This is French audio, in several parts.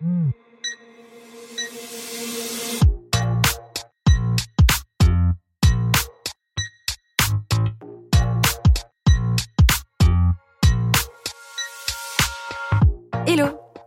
Hmm. Hello.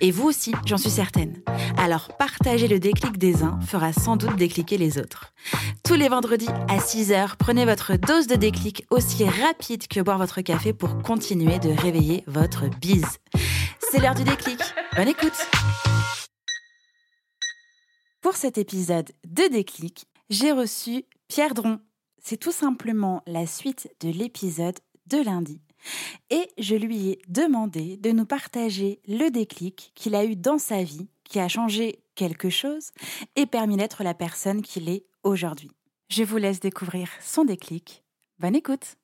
Et vous aussi, j'en suis certaine. Alors partager le déclic des uns fera sans doute décliquer les autres. Tous les vendredis à 6h, prenez votre dose de déclic aussi rapide que boire votre café pour continuer de réveiller votre bise. C'est l'heure du déclic. Bonne écoute Pour cet épisode de déclic, j'ai reçu Pierre Dron. C'est tout simplement la suite de l'épisode de lundi et je lui ai demandé de nous partager le déclic qu'il a eu dans sa vie, qui a changé quelque chose et permis d'être la personne qu'il est aujourd'hui. Je vous laisse découvrir son déclic. Bonne écoute.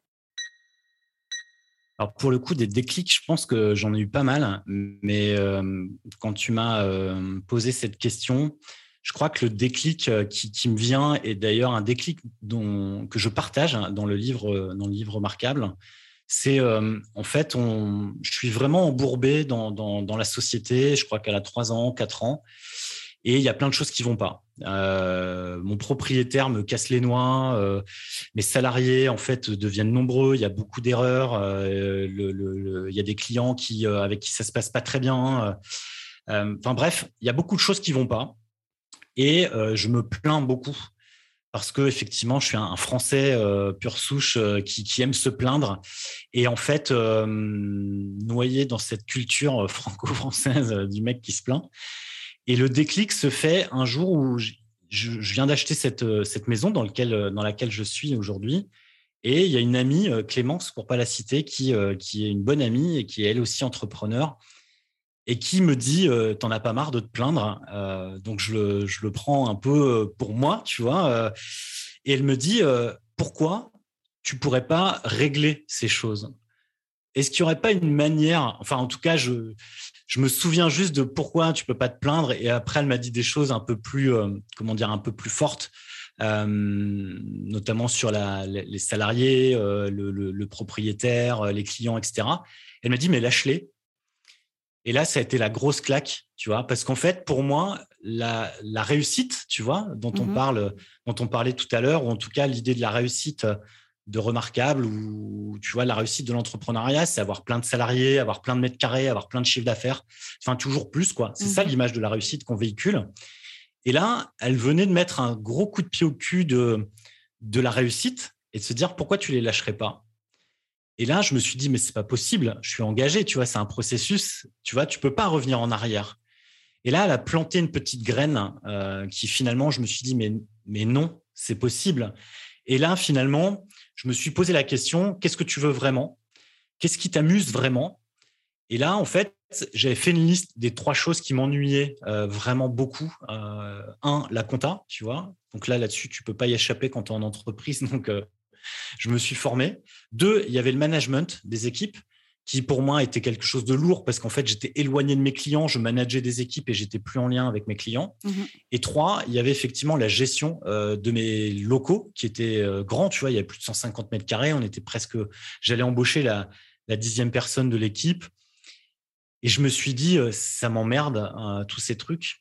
Alors pour le coup, des déclics, je pense que j'en ai eu pas mal, mais euh, quand tu m'as euh, posé cette question, je crois que le déclic euh, qui, me vient est d'ailleurs un déclic dont, que je partage dans le livre, dans le livre remarquable c'est euh, en fait, on, je suis vraiment embourbé dans, la société. Je crois qu'elle a trois ans, quatre ans, et il y a plein de choses qui vont pas. Euh, mon propriétaire me casse les noix, euh, mes salariés en fait deviennent nombreux. Il y a beaucoup d'erreurs. Il y a des clients qui avec qui ça se passe pas très bien. Enfin bref, il y a beaucoup de choses qui vont pas, et je me plains beaucoup parce que effectivement, je suis un, Français euh, pur souche euh, qui, aime se plaindre et en fait euh, noyé dans cette culture franco-française du mec qui se plaint. Et le déclic se fait un jour où je, viens d'acheter cette, maison dans laquelle je suis aujourd'hui. Et il y a une amie, Clémence, pour pas la citer, qui, qui est une bonne amie et qui est elle aussi entrepreneur et qui me dit euh, T'en as pas marre de te plaindre euh, Donc je le, je le, prends un peu euh, pour moi, tu vois. et elle me dit Pourquoi tu pourrais pas régler ces choses? Est-ce qu'il n'y aurait pas une manière Enfin, en tout cas, je, je me souviens juste de pourquoi tu peux pas te plaindre. Et après, elle m'a dit des choses un peu plus, comment dire, un peu plus fortes. notamment sur la, les salariés, le, le, le, propriétaire, les clients, etc. Elle m'a dit, mais lâche-les, et là, ça a été la grosse claque, tu vois, parce qu'en fait, pour moi, la, réussite, tu vois, dont on mmh parle, dont on parlait tout à l'heure, ou en tout cas l'idée de la réussite de remarquable, ou tu vois, la réussite de l'entrepreneuriat, c'est avoir plein de salariés, avoir plein de mètres carrés, avoir plein de chiffres d'affaires, enfin toujours plus, quoi. C'est ça mmh l'image de la réussite qu'on véhicule. Et là, elle venait de mettre un gros coup de pied au cul de, de la réussite et de se dire pourquoi tu les lâcherais pas? Et là, je me suis dit, mais c'est pas possible, je suis engagé, tu vois, c'est un processus, tu vois, tu peux pas revenir en arrière. Et là, elle a planté une petite graine euh, qui finalement, je me suis dit, mais, non, c'est possible. Et là, finalement, je me suis posé la question, qu'est-ce que tu veux vraiment? Qu'est-ce qui t'amuse vraiment? Et là, en fait, j'avais fait une liste des trois choses qui m'ennuyaient euh, vraiment beaucoup. Euh, un, la compta, tu vois. Donc là, là-dessus, tu peux pas y échapper quand tu es en entreprise. Donc, je me suis formé. Deux, il y avait le management des équipes qui pour moi était quelque chose de lourd parce qu'en fait j'étais éloigné de mes clients, je manageais des équipes et j'étais plus en lien avec mes clients. Mhm. Et trois, il y avait effectivement la gestion euh, de mes locaux qui était euh, grand, tu vois, il y avait plus de 150 mètres carrés, on était presque, j'allais embaucher la, dixième personne de l'équipe. Et je me suis dit, euh, ça m'emmerde, tous ces trucs.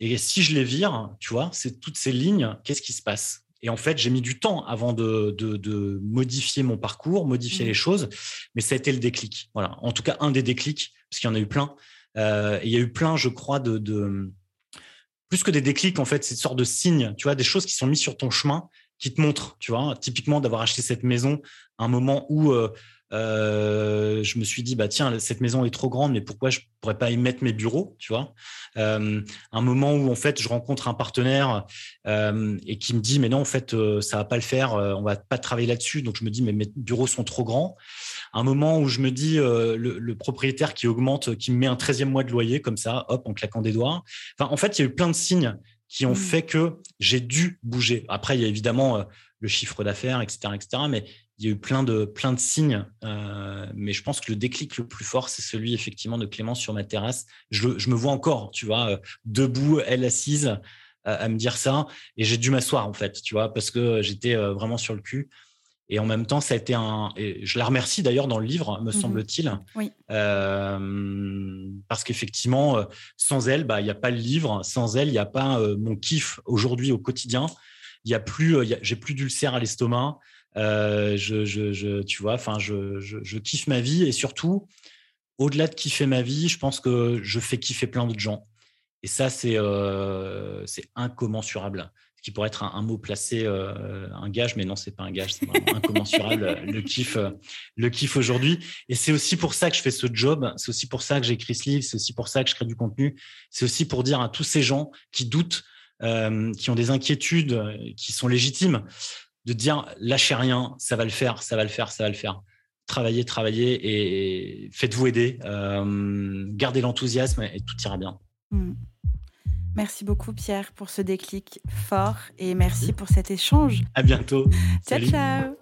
Et si je les vire, tu vois, c'est toutes ces lignes, qu'est-ce qui se passe? Et en fait, j'ai mis du temps avant de, modifier mon parcours, modifier les mmh. choses, mais ça a été le déclic. Voilà. En tout cas, un des déclics, parce qu'il y en a eu plein. Euh, il y a eu plein, je crois, de, plus que des déclics, en fait, c'est une sorte de signes, tu vois, des choses qui sont mises sur ton chemin, qui te montrent, tu vois, typiquement d'avoir acheté cette maison à un moment où euh, euh, je me suis dit, bah tiens, cette maison est trop grande, mais pourquoi je pourrais pas y mettre mes bureaux, tu vois? Euh, Un moment où en fait je rencontre un partenaire euh, et qui me dit, mais non, en fait, ça va pas le faire, on va pas travailler là-dessus. Donc je me dis, mais mes bureaux sont trop grands. Un moment où je me dis, le, propriétaire qui augmente, qui me met un 13e mois de loyer comme ça, hop, en claquant des doigts. Enfin, en fait, il y a eu plein de signes qui ont mmh. fait que j'ai dû bouger. Après, il y a évidemment le chiffre d'affaires, etc., etc. Mais il y a eu plein de, plein de signes. Euh, mais je pense que le déclic le plus fort, c'est celui effectivement de Clémence sur ma terrasse. Je, me vois encore, tu vois, euh, debout, elle assise, à me dire ça. Et j'ai dû m'asseoir, en fait, tu vois, parce que j'étais vraiment sur le cul. Et en même temps, ça a été un. Et je la remercie d'ailleurs dans le livre, me mmh semble-t-il. Oui. Euh, parce qu'effectivement, euh, sans elle, bah, il n'y a pas le livre. Sans elle, il n'y a pas euh, mon kiff aujourd'hui au quotidien. Il y a plus, j'ai plus d'ulcère à l'estomac. Je, je, je, tu vois, enfin, je, je, kiffe ma vie et surtout, au-delà de kiffer ma vie, je pense que je fais kiffer plein d'autres gens. Et ça, c'est c'est incommensurable qui pourrait être un, mot placé, euh, un gage, mais non, c'est pas un gage, c'est incommensurable. le kiff, euh, le kiff aujourd'hui. Et c'est aussi pour ça que je fais ce job. C'est aussi pour ça que j'écris ce livre. C'est aussi pour ça que je crée du contenu. C'est aussi pour dire à tous ces gens qui doutent, euh, qui ont des inquiétudes, qui sont légitimes, de dire lâchez rien, ça va le faire, ça va le faire, ça va le faire. Travaillez, travaillez et faites-vous aider. gardez l'enthousiasme et tout ira bien. Mmh. Merci beaucoup Pierre pour ce déclic fort et merci pour cet échange. À bientôt. Ciao ciao.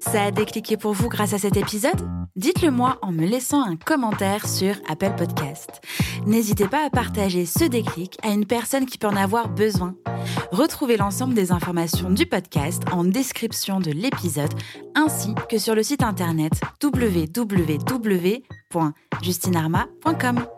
Ça a décliqué pour vous grâce à cet épisode? Dites-le moi en me laissant un commentaire sur Apple Podcast. N'hésitez pas à partager ce déclic à une personne qui peut en avoir besoin. Retrouvez l'ensemble des informations du podcast en description de l'épisode ainsi que sur le site internet www.justinarma.com.